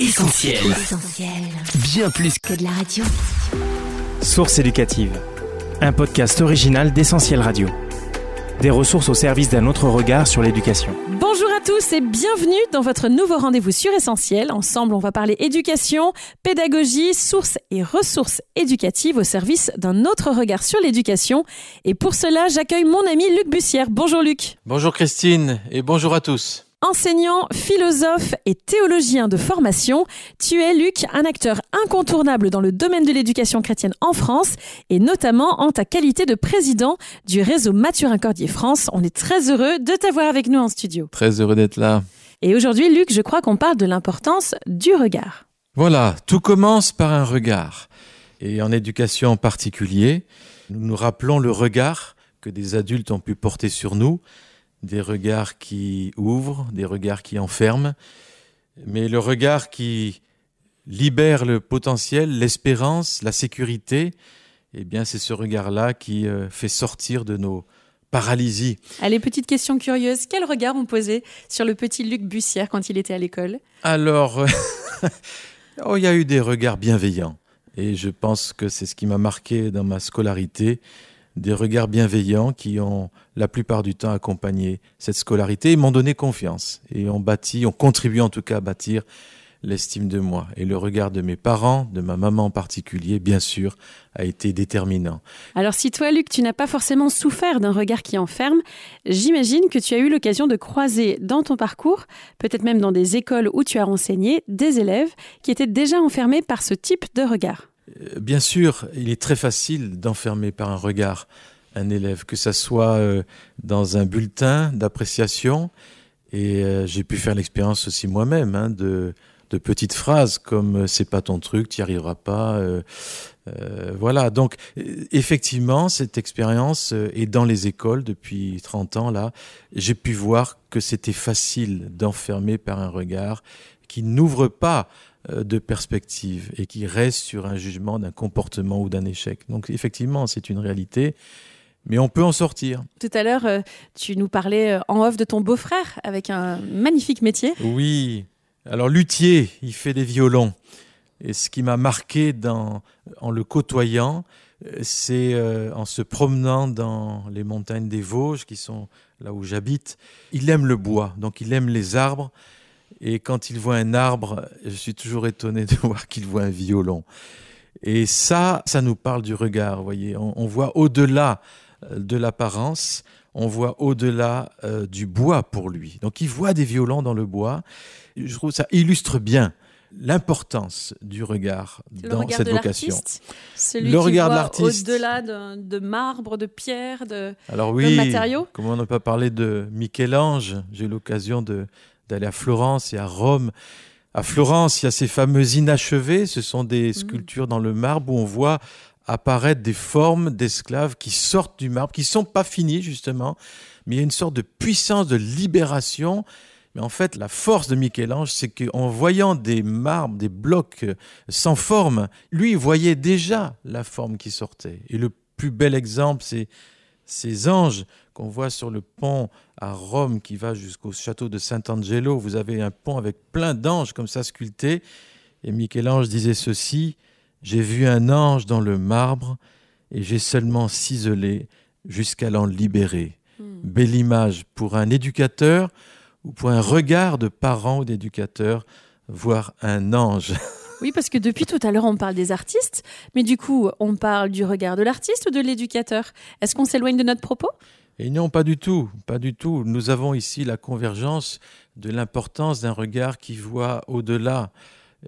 Essentiel. Bien plus que de la radio. Source éducative. Un podcast original d'Essentiel Radio. Des ressources au service d'un autre regard sur l'éducation. Bonjour à tous et bienvenue dans votre nouveau rendez-vous sur Essentiel. Ensemble, on va parler éducation, pédagogie, sources et ressources éducatives au service d'un autre regard sur l'éducation. Et pour cela, j'accueille mon ami Luc Bussière. Bonjour Luc. Bonjour Christine et bonjour à tous. Enseignant, philosophe et théologien de formation, tu es, Luc, un acteur incontournable dans le domaine de l'éducation chrétienne en France et notamment en ta qualité de président du réseau Mathurin Cordier France. On est très heureux de t'avoir avec nous en studio. Très heureux d'être là. Et aujourd'hui, Luc, je crois qu'on parle de l'importance du regard. Voilà, tout commence par un regard. Et en éducation en particulier, nous nous rappelons le regard que des adultes ont pu porter sur nous des regards qui ouvrent, des regards qui enferment, mais le regard qui libère le potentiel, l'espérance, la sécurité, eh bien c'est ce regard-là qui euh, fait sortir de nos paralysies. Allez, petite question curieuse, quel regard on posait sur le petit Luc Bussière quand il était à l'école? Alors, oh, il y a eu des regards bienveillants, et je pense que c'est ce qui m'a marqué dans ma scolarité, des regards bienveillants qui ont la plupart du temps accompagné cette scolarité et m'ont donné confiance et ont bâti, ont contribué en tout cas à bâtir l'estime de moi. Et le regard de mes parents, de ma maman en particulier, bien sûr, a été déterminant. Alors si toi, Luc, tu n'as pas forcément souffert d'un regard qui enferme, j'imagine que tu as eu l'occasion de croiser dans ton parcours, peut-être même dans des écoles où tu as renseigné, des élèves qui étaient déjà enfermés par ce type de regard. Euh, bien sûr, il est très facile d'enfermer par un regard un élève, que ça soit euh, dans un bulletin d'appréciation, et euh, j'ai pu faire l'expérience aussi moi-même hein, de, petites phrases comme c'est pas ton truc, tu n'y arriveras pas. voilà, donc effectivement, cette expérience est dans les écoles depuis 30 ans là. J'ai pu voir que c'était facile d'enfermer par un regard qui n'ouvre pas de perspective et qui reste sur un jugement d'un comportement ou d'un échec. Donc effectivement, c'est une réalité. Mais on peut en sortir. Tout à l'heure, euh, tu nous parlais euh, en off de ton beau-frère avec un magnifique métier. Oui. Alors, luthier, il fait des violons. Et ce qui m'a marqué dans, en le côtoyant, c'est en se promenant dans les montagnes des Vosges, qui sont là où j'habite. Il aime le bois, donc il aime les arbres. Et quand il voit un arbre, je suis toujours étonné de voir qu'il voit un violon. Et ça, ça nous parle du regard, vous voyez. On, voit au-delà euh, de l'apparence, on voit au-delà euh, du bois pour lui. Donc il voit des violons dans le bois. Je trouve ça illustre bien l'importance du regard dans cette vocation. Celui le regard de l'artiste. Au-delà de, marbre, de pierre, de, Alors oui, de matériaux. Comment on n'a pas parlé de Michel-Ange J'ai eu l'occasion de, d'aller à Florence et à Rome. À Florence, il y a ces fameux inachevés, ce sont des mhm. sculptures dans le marbre où on voit apparaître des formes d'esclaves qui sortent du marbre, qui sont pas finis justement, mais il y a une sorte de puissance de libération. Mais en fait, la force de Michel-Ange, c'est qu'en voyant des marbres, des blocs sans forme, lui, voyait déjà la forme qui sortait. Et le plus bel exemple, c'est ces anges qu'on voit sur le pont à Rome qui va jusqu'au château de Sant'Angelo. Vous avez un pont avec plein d'anges comme ça sculptés. Et Michel-Ange disait ceci J'ai vu un ange dans le marbre et j'ai seulement ciselé jusqu'à l'en libérer. Hmm. Belle image pour un éducateur ou pour un regard de parent ou d'éducateur, voir un ange. Oui, parce que depuis tout à l'heure, on parle des artistes, mais du coup, on parle du regard de l'artiste ou de l'éducateur? Est-ce qu'on s'éloigne de notre propos? Et non, pas du tout, pas du tout. Nous avons ici la convergence de l'importance d'un regard qui voit au-delà.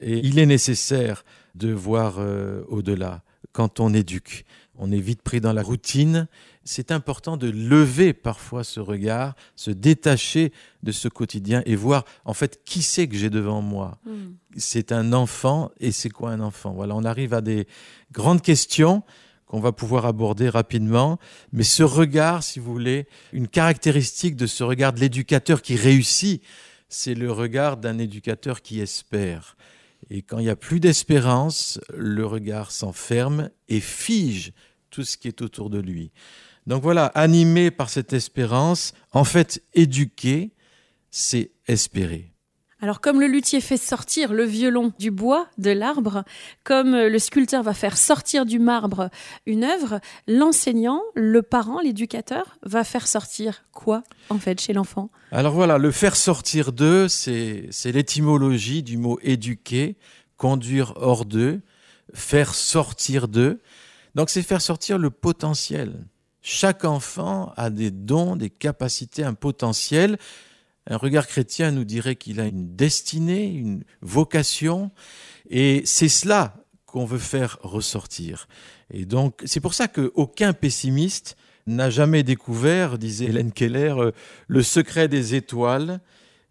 Et il est nécessaire de voir euh, au-delà quand on éduque. On est vite pris dans la routine. C'est important de lever parfois ce regard, se détacher de ce quotidien et voir en fait qui c'est que j'ai devant moi. Hmm. C'est un enfant et c'est quoi un enfant? Voilà, on arrive à des grandes questions qu'on va pouvoir aborder rapidement. Mais ce regard, si vous voulez, une caractéristique de ce regard de l'éducateur qui réussit, c'est le regard d'un éducateur qui espère. Et quand il n'y a plus d'espérance, le regard s'enferme et fige tout ce qui est autour de lui. Donc voilà, animé par cette espérance, en fait, éduquer, c'est espérer. Alors comme le luthier fait sortir le violon du bois, de l'arbre, comme le sculpteur va faire sortir du marbre une œuvre, l'enseignant, le parent, l'éducateur va faire sortir quoi en fait chez l'enfant? Alors voilà, le faire sortir d'eux, c'est l'étymologie du mot éduquer, conduire hors d'eux, faire sortir d'eux. Donc c'est faire sortir le potentiel. Chaque enfant a des dons, des capacités, un potentiel. Un regard chrétien nous dirait qu'il a une destinée, une vocation, et c'est cela qu'on veut faire ressortir. Et donc, c'est pour ça qu'aucun pessimiste n'a jamais découvert, disait Hélène Keller, euh, le secret des étoiles,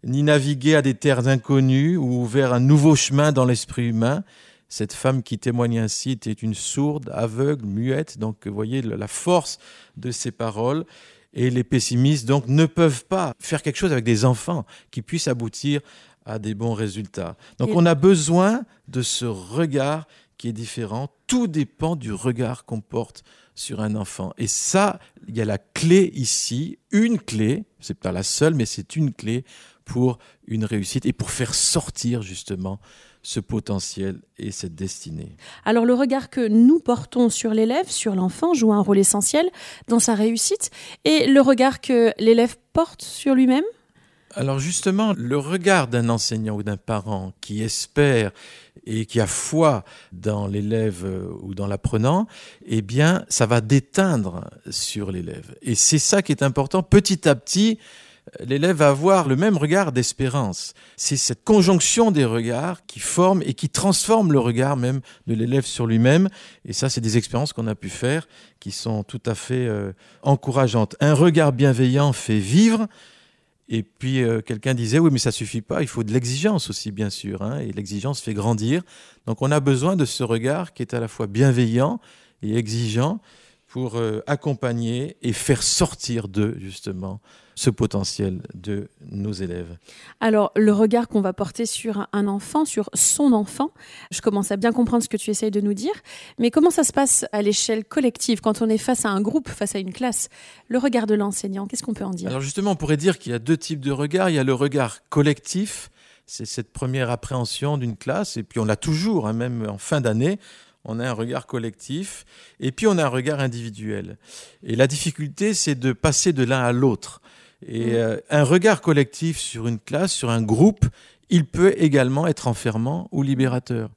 ni navigué à des terres inconnues ou ouvert un nouveau chemin dans l'esprit humain. Cette femme qui témoigne ainsi était une sourde, aveugle, muette. Donc, vous voyez la force de ces paroles. Et les pessimistes, donc, ne peuvent pas faire quelque chose avec des enfants qui puissent aboutir à des bons résultats. Donc, on a besoin de ce regard qui est différent. Tout dépend du regard qu'on porte sur un enfant. Et ça, il y a la clé ici, une clé, c'est pas la seule, mais c'est une clé pour une réussite et pour faire sortir justement ce potentiel et cette destinée. Alors le regard que nous portons sur l'élève, sur l'enfant, joue un rôle essentiel dans sa réussite et le regard que l'élève porte sur lui-même? Alors justement, le regard d'un enseignant ou d'un parent qui espère et qui a foi dans l'élève ou dans l'apprenant, eh bien, ça va déteindre sur l'élève. Et c'est ça qui est important. Petit à petit, l'élève va avoir le même regard d'espérance. C'est cette conjonction des regards qui forme et qui transforme le regard même de l'élève sur lui-même. Et ça, c'est des expériences qu'on a pu faire qui sont tout à fait euh, encourageantes. Un regard bienveillant fait vivre. Et puis euh, quelqu'un disait, oui, mais ça suffit pas, il faut de l'exigence aussi, bien sûr. Hein, et l'exigence fait grandir. Donc on a besoin de ce regard qui est à la fois bienveillant et exigeant pour euh, accompagner et faire sortir d'eux, justement, ce potentiel de nos élèves. Alors, le regard qu'on va porter sur un enfant, sur son enfant, je commence à bien comprendre ce que tu essayes de nous dire, mais comment ça se passe à l'échelle collective, quand on est face à un groupe, face à une classe? Le regard de l'enseignant, qu'est-ce qu'on peut en dire? Alors justement, on pourrait dire qu'il y a deux types de regards. Il y a le regard collectif, c'est cette première appréhension d'une classe, et puis on l'a toujours, hein, même en fin d'année on a un regard collectif, et puis on a un regard individuel. Et la difficulté, c'est de passer de l'un à l'autre. Et mm. euh, un regard collectif sur une classe, sur un groupe, il peut également être enfermant ou libérateur.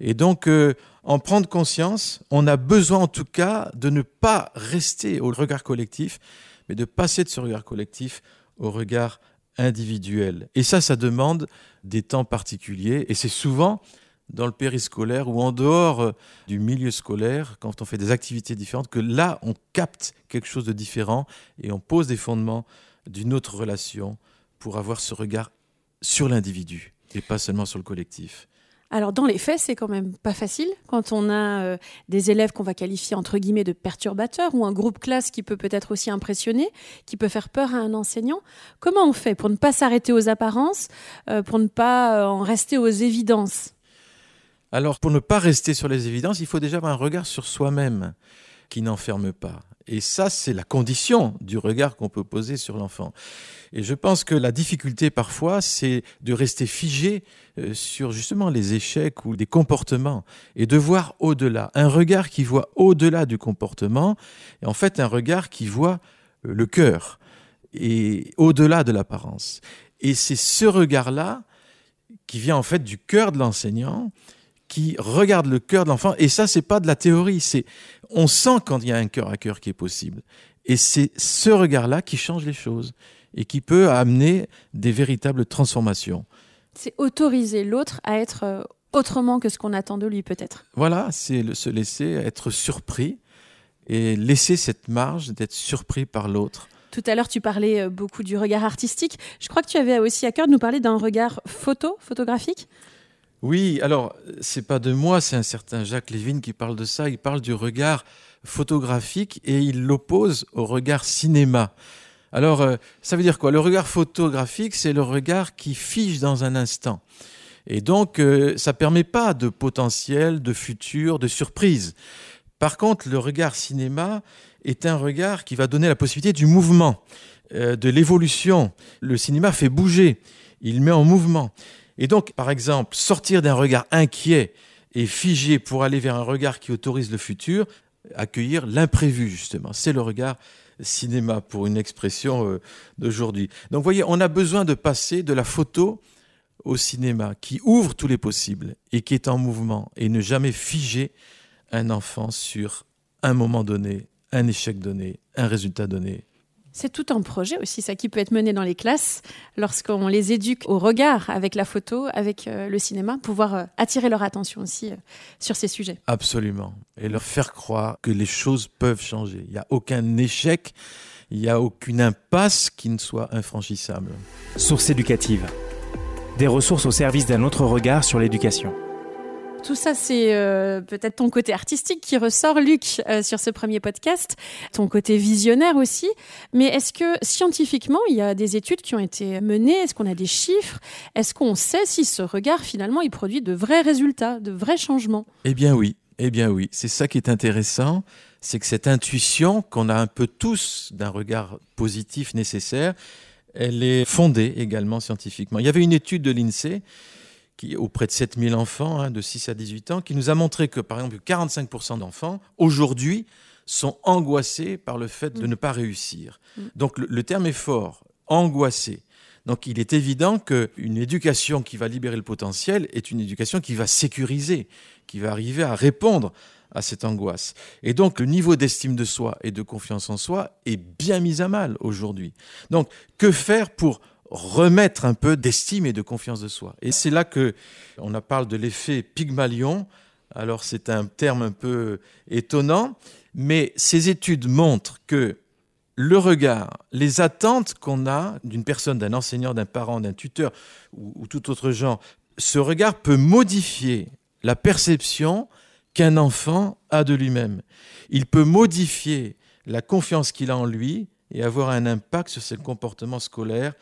Et donc, euh, en prendre conscience, on a besoin en tout cas de ne pas rester au regard collectif, mais de passer de ce regard collectif au regard individuel. Et ça, ça demande des temps particuliers, et c'est souvent dans le périscolaire ou en dehors euh, du milieu scolaire, quand on fait des activités différentes, que là, on capte quelque chose de différent et on pose des fondements d'une autre relation pour avoir ce regard sur l'individu et pas seulement sur le collectif. Alors dans les faits, c'est quand même pas facile quand on a euh, des élèves qu'on va qualifier entre guillemets de perturbateurs ou un groupe classe qui peut peut-être aussi impressionner, qui peut faire peur à un enseignant. Comment on fait pour ne pas s'arrêter aux apparences, euh, pour ne pas en rester aux évidences? Alors, pour ne pas rester sur les évidences, il faut déjà avoir un regard sur soi-même qui n'enferme pas. Et ça, c'est la condition du regard qu'on peut poser sur l'enfant. Et je pense que la difficulté parfois, c'est de rester figé euh, sur justement les échecs ou des comportements et de voir au-delà. Un regard qui voit au-delà du comportement, et en fait un regard qui voit euh, le cœur et au-delà de l'apparence. Et c'est ce regard-là qui vient en fait du cœur de l'enseignant qui regarde le cœur de l'enfant. Et ça, c'est pas de la théorie. C'est, on sent quand il y a un cœur à cœur qui est possible. Et c'est ce regard-là qui change les choses et qui peut amener des véritables transformations. C'est autoriser l'autre à être euh, autrement que ce qu'on attend de lui, peut-être. Voilà, c'est se laisser être surpris et laisser cette marge d'être surpris par l'autre. Tout à l'heure, tu parlais euh, beaucoup du regard artistique. Je crois que tu avais aussi à cœur de nous parler d'un regard photo, photographique. Oui, alors c'est pas de moi, c'est un certain Jacques Lévin qui parle de ça. Il parle du regard photographique et il l'oppose au regard cinéma. Alors, euh, ça veut dire quoi? Le regard photographique, c'est le regard qui fige dans un instant. Et donc, euh, ça permet pas de potentiel, de futur, de surprise. Par contre, le regard cinéma est un regard qui va donner la possibilité du mouvement, euh, de l'évolution. Le cinéma fait bouger. il met en mouvement. Et donc, par exemple, sortir d'un regard inquiet et figé pour aller vers un regard qui autorise le futur, accueillir l'imprévu, justement. C'est le regard cinéma, pour une expression euh, d'aujourd'hui. Donc, vous voyez, on a besoin de passer de la photo au cinéma, qui ouvre tous les possibles et qui est en mouvement, et ne jamais figer un enfant sur un moment donné, un échec donné, un résultat donné, c'est tout un projet aussi, ça qui peut être mené dans les classes lorsqu'on les éduque au regard avec la photo, avec euh, le cinéma, pouvoir euh, attirer leur attention aussi euh, sur ces sujets. Absolument. Et leur faire croire que les choses peuvent changer. Il n'y a aucun échec, il n'y a aucune impasse qui ne soit infranchissable. Source éducative. Des ressources au service d'un autre regard sur l'éducation. Tout ça, c'est euh, peut-être ton côté artistique qui ressort, Luc, euh, sur ce premier podcast, ton côté visionnaire aussi. Mais est-ce que scientifiquement, il y a des études qui ont été menées? Est-ce qu'on a des chiffres? Est-ce qu'on sait si ce regard, finalement, il produit de vrais résultats, de vrais changements? Eh bien oui, eh bien oui. C'est ça qui est intéressant, c'est que cette intuition qu'on a un peu tous d'un regard positif nécessaire, elle est fondée également scientifiquement. Il y avait une étude de l'INSEE auprès de 7000 enfants hein, de 6 à 18 ans, qui nous a montré que, par exemple, 45% d'enfants, aujourd'hui, sont angoissés par le fait de mm. ne pas réussir. Mm. Donc le, terme est fort, angoissé. Donc il est évident qu'une éducation qui va libérer le potentiel est une éducation qui va sécuriser, qui va arriver à répondre à cette angoisse. Et donc le niveau d'estime de soi et de confiance en soi est bien mis à mal aujourd'hui. Donc que faire pour remettre un peu d'estime et de confiance de soi. Et c'est là que on parle de l'effet Pygmalion. Alors c'est un terme un peu étonnant, mais ces études montrent que le regard, les attentes qu'on a d'une personne, d'un enseignant, d'un parent, d'un tuteur ou, tout autre genre, ce regard peut modifier la perception qu'un enfant a de lui-même. Il peut modifier la confiance qu'il a en lui et avoir un impact sur ses comportements scolaires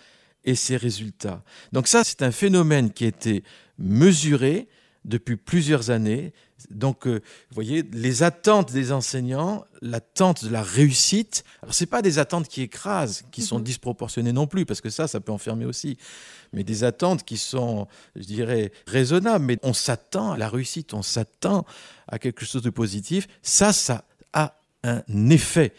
et ses résultats. Donc ça, c'est un phénomène qui a été mesuré depuis plusieurs années. Donc, euh, vous voyez, les attentes des enseignants, l'attente de la réussite, alors ce pas des attentes qui écrasent, qui sont mhm. disproportionnées non plus, parce que ça, ça peut enfermer aussi, mais des attentes qui sont, je dirais, raisonnables, mais on s'attend à la réussite, on s'attend à quelque chose de positif, ça, ça a un effet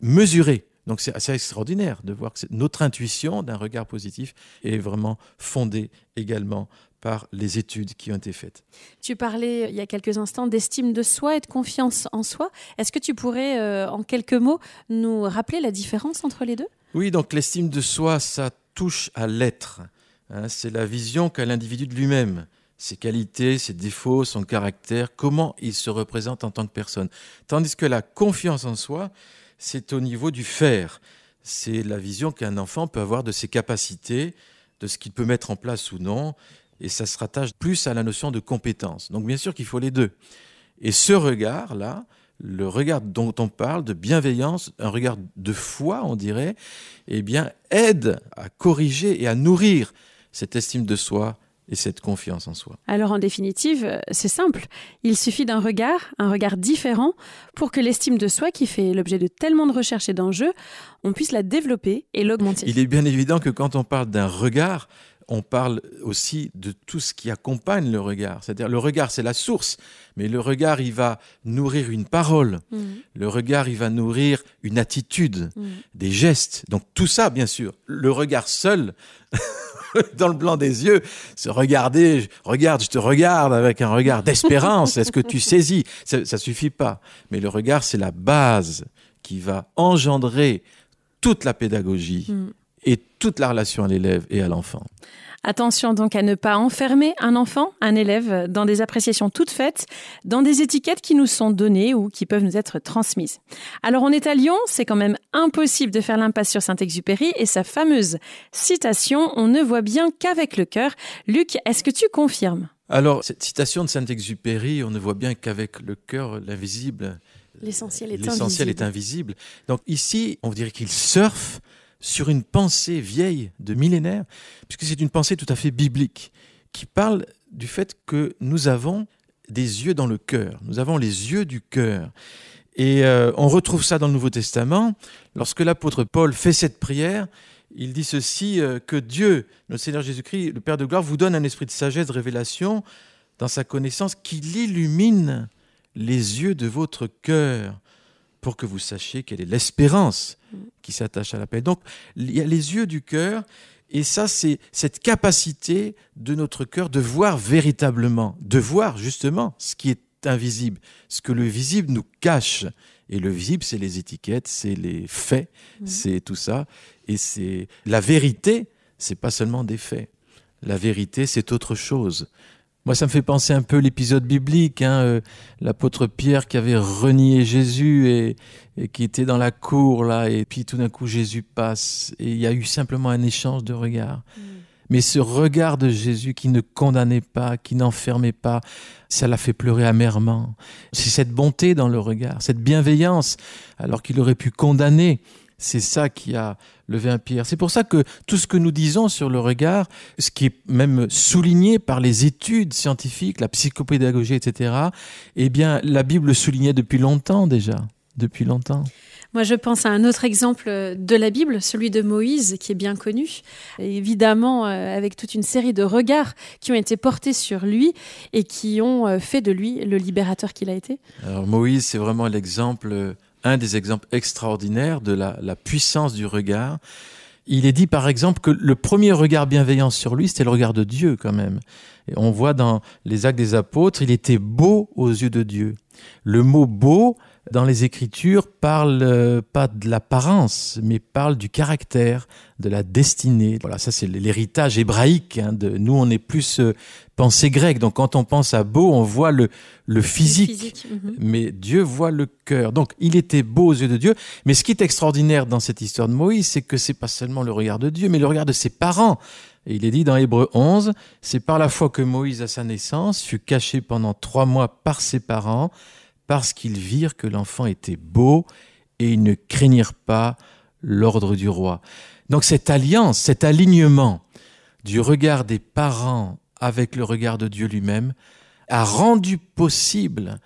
mesuré donc c'est assez extraordinaire de voir que notre intuition d'un regard positif est vraiment fondée également par les études qui ont été faites. Tu parlais il y a quelques instants d'estime de soi et de confiance en soi. Est-ce que tu pourrais, euh, en quelques mots, nous rappeler la différence entre les deux? Oui, donc l'estime de soi, ça touche à l'être. Hein. c'est la vision qu'a l'individu de lui-même ses qualités, ses défauts, son caractère, comment il se représente en tant que personne. Tandis que la confiance en soi, c'est au niveau du faire. C'est la vision qu'un enfant peut avoir de ses capacités, de ce qu'il peut mettre en place ou non, et ça se rattache plus à la notion de compétence. Donc bien sûr qu'il faut les deux. Et ce regard-là, le regard dont on parle, de bienveillance, un regard de foi, on dirait, eh bien, aide à corriger et à nourrir cette estime de soi, et cette confiance en soi. Alors en définitive, c'est simple. Il suffit d'un regard, un regard différent, pour que l'estime de soi, qui fait l'objet de tellement de recherches et d'enjeux, on puisse la développer et l'augmenter. Il est bien évident que quand on parle d'un regard, on parle aussi de tout ce qui accompagne le regard. C'est-à-dire le regard, c'est la source, mais le regard, il va nourrir une parole. Mmh. Le regard, il va nourrir une attitude, mmh. des gestes. Donc tout ça, bien sûr. Le regard seul dans le blanc des yeux, se regarder, regarde, je te regarde avec un regard d'espérance. Est-ce que tu saisis? Ça, ne suffit pas. Mais le regard, c'est la base qui va engendrer toute la pédagogie mm. et toute la relation à l'élève et à l'enfant. Attention donc à ne pas enfermer un enfant, un élève, dans des appréciations toutes faites, dans des étiquettes qui nous sont données ou qui peuvent nous être transmises. Alors on est à Lyon, c'est quand même impossible de faire l'impasse sur Saint-Exupéry et sa fameuse citation On ne voit bien qu'avec le cœur. Luc, est-ce que tu confirmes? Alors, cette citation de Saint-Exupéry, on ne voit bien qu'avec le cœur, l'invisible. L'essentiel est, L'essentiel est invisible. Donc ici, on dirait qu'il surfe sur une pensée vieille de millénaires, puisque c'est une pensée tout à fait biblique, qui parle du fait que nous avons des yeux dans le cœur, nous avons les yeux du cœur. Et euh, on retrouve ça dans le Nouveau Testament, lorsque l'apôtre Paul fait cette prière, il dit ceci, euh, que Dieu, notre Seigneur Jésus-Christ, le Père de gloire, vous donne un esprit de sagesse, de révélation dans sa connaissance, qu'il illumine les yeux de votre cœur pour que vous sachiez quelle est l'espérance qui s'attache à la paix. Donc, il y a les yeux du cœur, et ça, c'est cette capacité de notre cœur de voir véritablement, de voir justement ce qui est invisible, ce que le visible nous cache. Et le visible, c'est les étiquettes, c'est les faits, mmh. c'est tout ça. Et c'est la vérité, c'est pas seulement des faits. La vérité, c'est autre chose. Moi, ça me fait penser un peu l'épisode biblique, hein, euh, l'apôtre Pierre qui avait renié Jésus et, qui était dans la cour là, et puis tout d'un coup Jésus passe et il y a eu simplement un échange de regards. Mm. Mais ce regard de Jésus qui ne condamnait pas, qui n'enfermait pas, ça l'a fait pleurer amèrement. C'est cette bonté dans le regard, cette bienveillance, alors qu'il aurait pu condamner. C'est ça qui a levé un pierre. C'est pour ça que tout ce que nous disons sur le regard, ce qui est même souligné par les études scientifiques, la psychopédagogie, etc., eh bien, la Bible le soulignait depuis longtemps déjà, depuis longtemps. Moi, je pense à un autre exemple de la Bible, celui de Moïse, qui est bien connu, évidemment euh, avec toute une série de regards qui ont été portés sur lui et qui ont euh, fait de lui le libérateur qu'il a été. Alors Moïse, c'est vraiment l'exemple un des exemples extraordinaires de la, puissance du regard. Il est dit par exemple que le premier regard bienveillant sur lui, c'était le regard de Dieu quand même. Et on voit dans les actes des apôtres, il était beau aux yeux de Dieu. Le mot beau, dans les Écritures, parle euh, pas de l'apparence, mais parle du caractère, de la destinée. Voilà, ça c'est l'héritage hébraïque. Hein, de, nous, on est plus euh, pensée grecque. Donc quand on pense à beau, on voit le, le physique. Mhm. Mais Dieu voit le cœur. Donc il était beau aux yeux de Dieu. Mais ce qui est extraordinaire dans cette histoire de Moïse, c'est que c'est pas seulement le regard de Dieu, mais le regard de ses parents. Et il est dit dans Hébreu 11, c'est par la foi que Moïse à sa naissance fut caché pendant trois mois par ses parents parce qu'ils virent que l'enfant était beau et ils ne craignirent pas l'ordre du roi. Donc cette alliance, cet alignement du regard des parents avec le regard de Dieu lui-même a rendu possible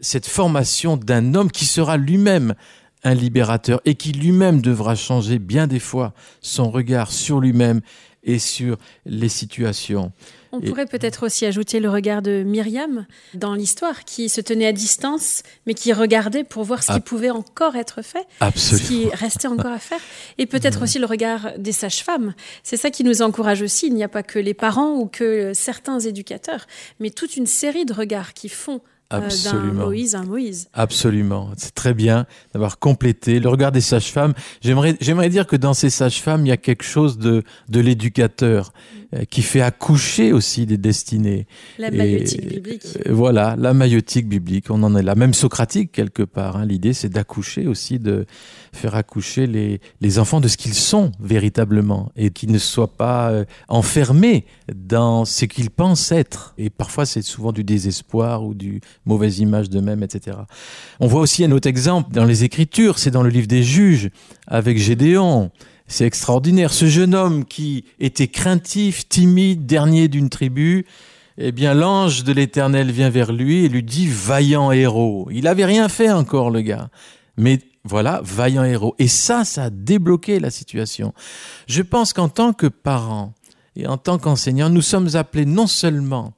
cette formation d'un homme qui sera lui-même un libérateur et qui lui-même devra changer bien des fois son regard sur lui-même et sur les situations. On pourrait peut-être aussi ajouter le regard de Myriam dans l'histoire, qui se tenait à distance, mais qui regardait pour voir ce qui pouvait encore être fait, ce qui restait encore à faire. Et peut-être aussi le regard des sages-femmes. C'est ça qui nous encourage aussi. Il n'y a pas que les parents ou que certains éducateurs, mais toute une série de regards qui font Absolument. Moïse un Moïse. Absolument. C'est très bien d'avoir complété le regard des sages-femmes. J'aimerais, j'aimerais dire que dans ces sages-femmes, il y a quelque chose de, de l'éducateur. Euh, qui fait accoucher aussi des destinées. La maïotique biblique. Euh, voilà, la maïotique biblique. On en est là, même socratique quelque part. Hein. L'idée, c'est d'accoucher aussi, de faire accoucher les, les enfants de ce qu'ils sont véritablement et qu'ils ne soient pas euh, enfermés dans ce qu'ils pensent être. Et parfois, c'est souvent du désespoir ou du mauvaise image d'eux-mêmes, etc. On voit aussi un autre exemple dans les Écritures, c'est dans le livre des Juges avec Gédéon. C'est extraordinaire. Ce jeune homme qui était craintif, timide, dernier d'une tribu, eh bien, l'ange de l'Éternel vient vers lui et lui dit vaillant héros. Il n'avait rien fait encore, le gars. Mais voilà, vaillant héros. Et ça, ça a débloqué la situation. Je pense qu'en tant que parents et en tant qu'enseignants, nous sommes appelés non seulement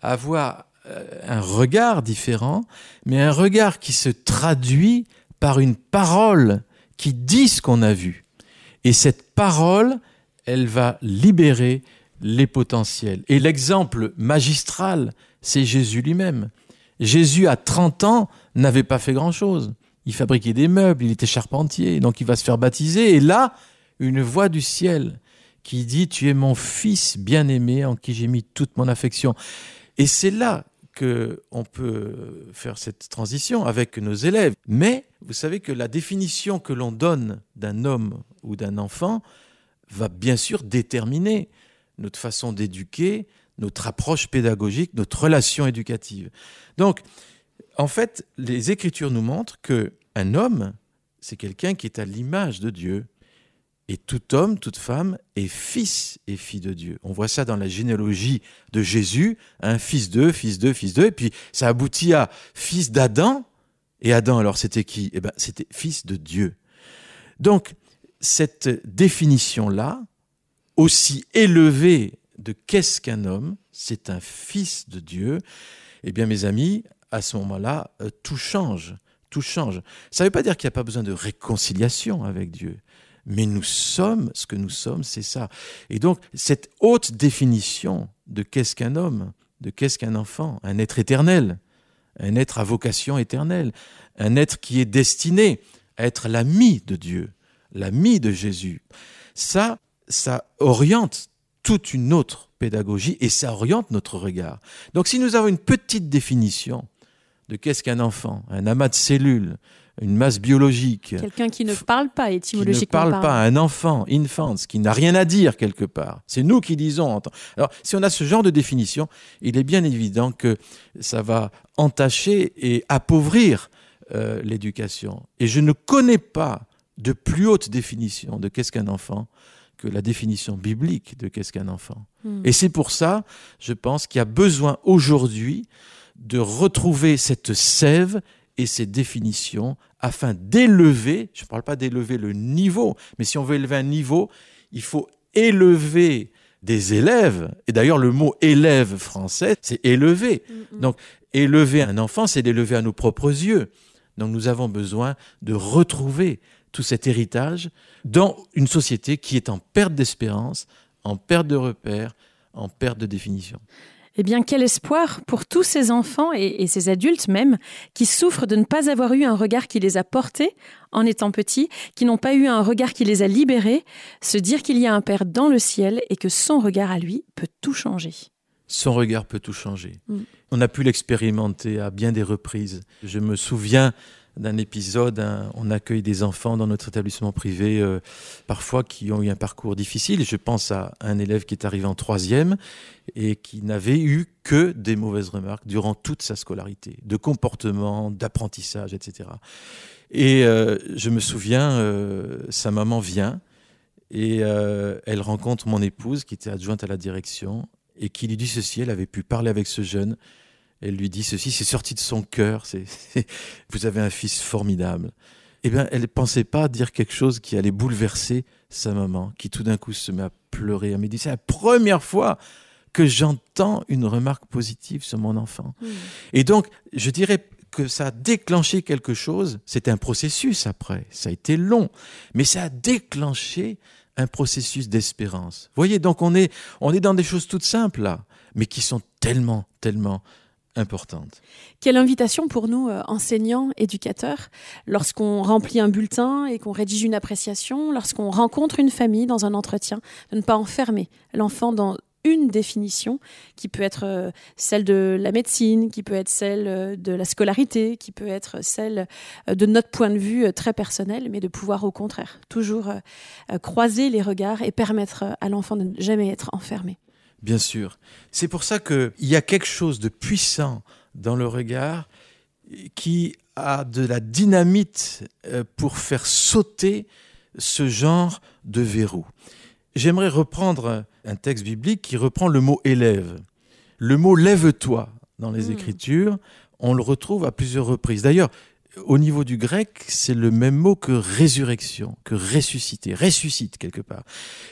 à avoir euh, un regard différent, mais un regard qui se traduit par une parole qui dit ce qu'on a vu. Et cette parole, elle va libérer les potentiels. Et l'exemple magistral, c'est Jésus lui-même. Jésus, à 30 ans, n'avait pas fait grand-chose. Il fabriquait des meubles, il était charpentier, donc il va se faire baptiser. Et là, une voix du ciel qui dit, Tu es mon fils bien-aimé en qui j'ai mis toute mon affection. Et c'est là qu'on peut faire cette transition avec nos élèves. Mais vous savez que la définition que l'on donne d'un homme ou d'un enfant va bien sûr déterminer notre façon d'éduquer, notre approche pédagogique, notre relation éducative. Donc, en fait, les Écritures nous montrent que un homme, c'est quelqu'un qui est à l'image de Dieu. Et tout homme, toute femme est fils et fille de Dieu. On voit ça dans la généalogie de Jésus, un fils d'eux, fils d'eux, fils d'eux, et puis ça aboutit à fils d'Adam. Et Adam, alors c'était qui? Eh ben, c'était fils de Dieu. Donc, cette définition-là, aussi élevée de qu'est-ce qu'un homme, c'est un fils de Dieu, eh bien mes amis, à ce moment-là, euh, tout change. Tout change. Ça ne veut pas dire qu'il n'y a pas besoin de réconciliation avec Dieu. Mais nous sommes, ce que nous sommes, c'est ça. Et donc, cette haute définition de qu'est-ce qu'un homme, de qu'est-ce qu'un enfant, un être éternel, un être à vocation éternelle, un être qui est destiné à être l'ami de Dieu, l'ami de Jésus. Ça, ça oriente toute une autre pédagogie et ça oriente notre regard. Donc si nous avons une petite définition de qu'est-ce qu'un enfant, un amas de cellules, une masse biologique. Quelqu'un qui ne parle pas étymologiquement. Qui ne parle pas, un enfant, infant, qui n'a rien à dire quelque part. C'est nous qui disons. Alors, si on a ce genre de définition, il est bien évident que ça va entacher et appauvrir euh, l'éducation. Et je ne connais pas de plus haute définition de qu'est-ce qu'un enfant que la définition biblique de qu'est-ce qu'un enfant. Hmm. Et c'est pour ça, je pense qu'il y a besoin aujourd'hui de retrouver cette sève et ces définitions afin d'élever, je ne parle pas d'élever le niveau, mais si on veut élever un niveau, il faut élever des élèves. Et d'ailleurs, le mot élève français, c'est élever. Donc, élever un enfant, c'est l'élever à nos propres yeux. Donc, nous avons besoin de retrouver tout cet héritage dans une société qui est en perte d'espérance, en perte de repères, en perte de définition. Eh bien, quel espoir pour tous ces enfants et, ces adultes même qui souffrent de ne pas avoir eu un regard qui les a portés en étant petits, qui n'ont pas eu un regard qui les a libérés, se dire qu'il y a un Père dans le ciel et que son regard à lui peut tout changer. Son regard peut tout changer. Mm. On a pu l'expérimenter à bien des reprises. Je me souviens d'un épisode. on accueille des enfants dans notre établissement privé, euh, parfois qui ont eu un parcours difficile. Je pense à un élève qui est arrivé en troisième et qui n'avait eu que des mauvaises remarques durant toute sa scolarité, de comportement, d'apprentissage, etc. Et euh, je me souviens, euh, sa maman vient et elle rencontre mon épouse qui était adjointe à la direction et qui lui dit ceci, elle avait pu parler avec ce jeune elle lui dit ceci, c'est sorti de son cœur, c'est, vous avez un fils formidable. Eh bien, elle ne pensait pas dire quelque chose qui allait bouleverser sa maman, qui tout d'un coup se met à pleurer. Elle me dit, c'est la première fois que j'entends une remarque positive sur mon enfant. Et donc, je dirais que ça a déclenché quelque chose. C'était un processus après, ça a été long, mais ça a déclenché un processus d'espérance. Voyez, donc on est, on est dans des choses toutes simples là, mais qui sont tellement, tellement importante. Quelle invitation pour nous, euh, enseignants, éducateurs, lorsqu'on remplit un bulletin et qu'on rédige une appréciation, lorsqu'on rencontre une famille dans un entretien, de ne pas enfermer l'enfant dans une définition qui peut être euh, celle de la médecine, qui peut être celle euh, de la scolarité, qui peut être celle de notre point de vue très personnel, mais de pouvoir au contraire toujours croiser les regards et permettre à l'enfant de ne jamais être enfermé. Bien sûr. C'est pour ça qu'il y a quelque chose de puissant dans le regard qui a de la dynamite euh, pour faire sauter ce genre de verrou. J'aimerais reprendre un texte biblique qui reprend le mot élève. Le mot lève-toi dans les hmm. Écritures, on le retrouve à plusieurs reprises. D'ailleurs, au niveau du grec, c'est le même mot que résurrection, que ressusciter, ressuscite quelque part.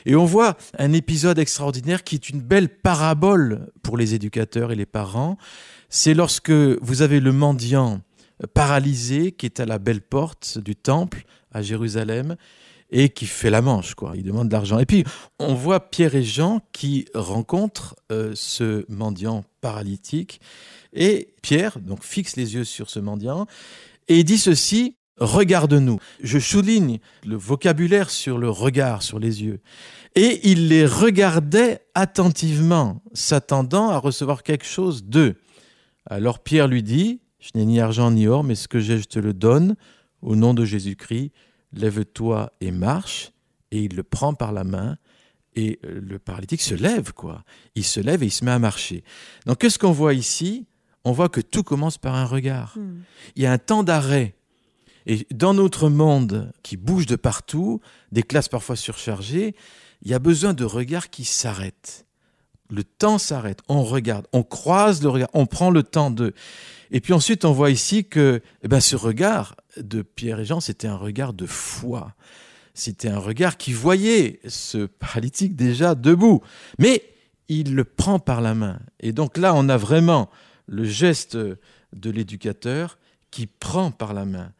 Et on voit un épisode extraordinaire qui est une belle parabole pour les éducateurs et les parents. C'est lorsque vous avez le mendiant paralysé qui est à la belle porte du temple à Jérusalem et qui fait la manche, quoi. Il demande de l'argent. Et puis, on voit Pierre et Jean qui rencontrent euh, ce mendiant paralytique. Et Pierre, donc, fixe les yeux sur ce mendiant et dit ceci, regarde-nous. Je souligne le vocabulaire sur le regard, sur les yeux. Et il les regardait attentivement, s'attendant à recevoir quelque chose d'eux. Alors Pierre lui dit, je n'ai ni argent ni or, mais ce que j'ai, je te le donne. Au nom de Jésus-Christ, lève-toi et marche. Et il le prend par la main. Et le paralytique se lève, quoi. Il se lève et il se met à marcher. Donc, qu'est-ce qu'on voit ici? On voit que tout commence par un regard. Hmm. Il y a un temps d'arrêt. Et dans notre monde qui bouge de partout, des classes parfois surchargées, il y a besoin de regards qui s'arrêtent. Le temps s'arrête, on regarde, on croise le regard, on prend le temps de. Et puis ensuite, on voit ici que eh ben, ce regard de Pierre et Jean, c'était un regard de foi. c'était un regard qui voyait ce paralytique déjà debout. Mais il le prend par la main. Et donc là, on a vraiment le geste de l'éducateur qui prend par la main,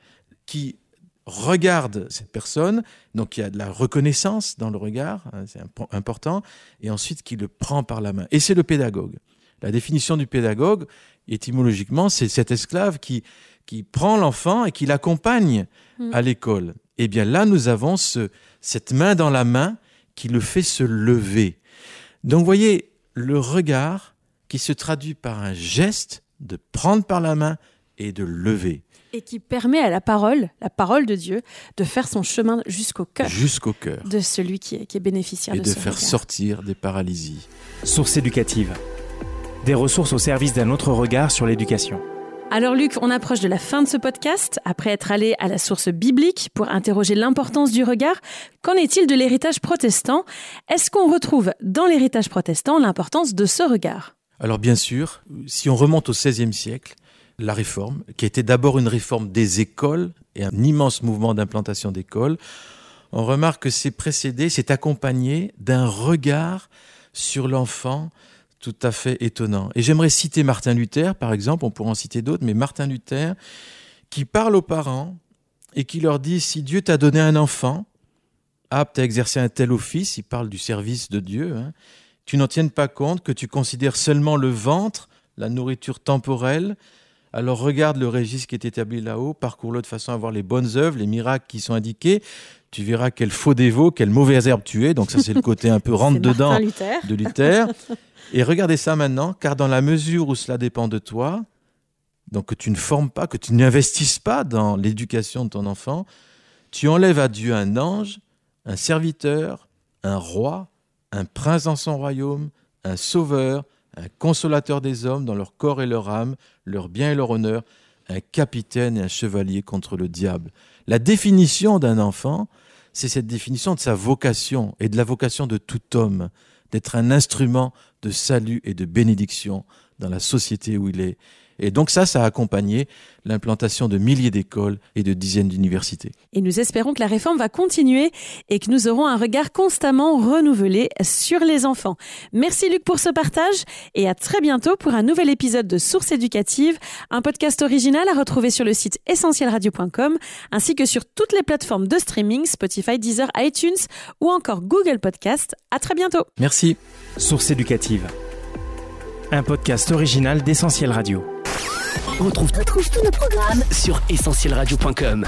qui regarde cette personne, donc il y a de la reconnaissance dans le regard, hein, c'est important, et ensuite qui le prend par la main. Et c'est le pédagogue. La définition du pédagogue, étymologiquement, c'est cet esclave qui, qui prend l'enfant et qui l'accompagne hmm. à l'école. Eh bien là, nous avons ce, cette main dans la main qui le fait se lever. Donc vous voyez, le regard qui se traduit par un geste de prendre par la main et de lever. Et qui permet à la parole, la parole de Dieu, de faire son chemin jusqu'au cœur. Jusqu'au cœur. De celui qui est, qui est bénéficiaire et de, de faire sortir des paralysies. Source éducative. Des ressources au service d'un autre regard sur l'éducation. Alors Luc, on approche de la fin de ce podcast. Après être allé à la source biblique pour interroger l'importance du regard, qu'en est-il de l'héritage protestant? Est-ce qu'on retrouve dans l'héritage protestant l'importance de ce regard? Alors bien sûr, si on remonte au XVIe siècle, la réforme, qui était d'abord une réforme des écoles et un immense mouvement d'implantation d'écoles, on remarque que c'est précédé, c'est accompagné d'un regard sur l'enfant tout à fait étonnant. Et j'aimerais citer Martin Luther, par exemple, on pourrait en citer d'autres, mais Martin Luther, qui parle aux parents et qui leur dit, si Dieu t'a donné un enfant, apte à exercer un tel office, il parle du service de Dieu, hein, tu n'en tiennes pas compte, que tu considères seulement le ventre, la nourriture temporelle, alors regarde le registre qui est établi là-haut, parcours-le de façon à voir les bonnes œuvres, les miracles qui sont indiqués. Tu verras quel faux dévot, quelle mauvaise herbe tu es. Donc ça, c'est le côté un peu rentre-dedans de Luther. Et regardez ça maintenant, car dans la mesure où cela dépend de toi, donc que tu ne formes pas, que tu n'investisses pas dans l'éducation de ton enfant, tu enlèves à Dieu un ange, un serviteur, un roi, un prince dans son royaume, un sauveur, un consolateur des hommes dans leur corps et leur âme, leur bien et leur honneur, un capitaine et un chevalier contre le diable. La définition d'un enfant, c'est cette définition de sa vocation et de la vocation de tout homme, d'être un instrument de salut et de bénédiction dans la société où il est. Et donc ça, ça a accompagné l'implantation de milliers d'écoles et de dizaines d'universités. Et nous espérons que la réforme va continuer et que nous aurons un regard constamment renouvelé sur les enfants. Merci Luc pour ce partage et à très bientôt pour un nouvel épisode de Source éducative, un podcast original à retrouver sur le site essentielradio.com ainsi que sur toutes les plateformes de streaming, Spotify, Deezer, iTunes ou encore Google Podcast. À très bientôt. Merci. Source éducative. Un podcast original d'Essentiel Radio. On retrouve, tous nos programmes sur essentielradio.com.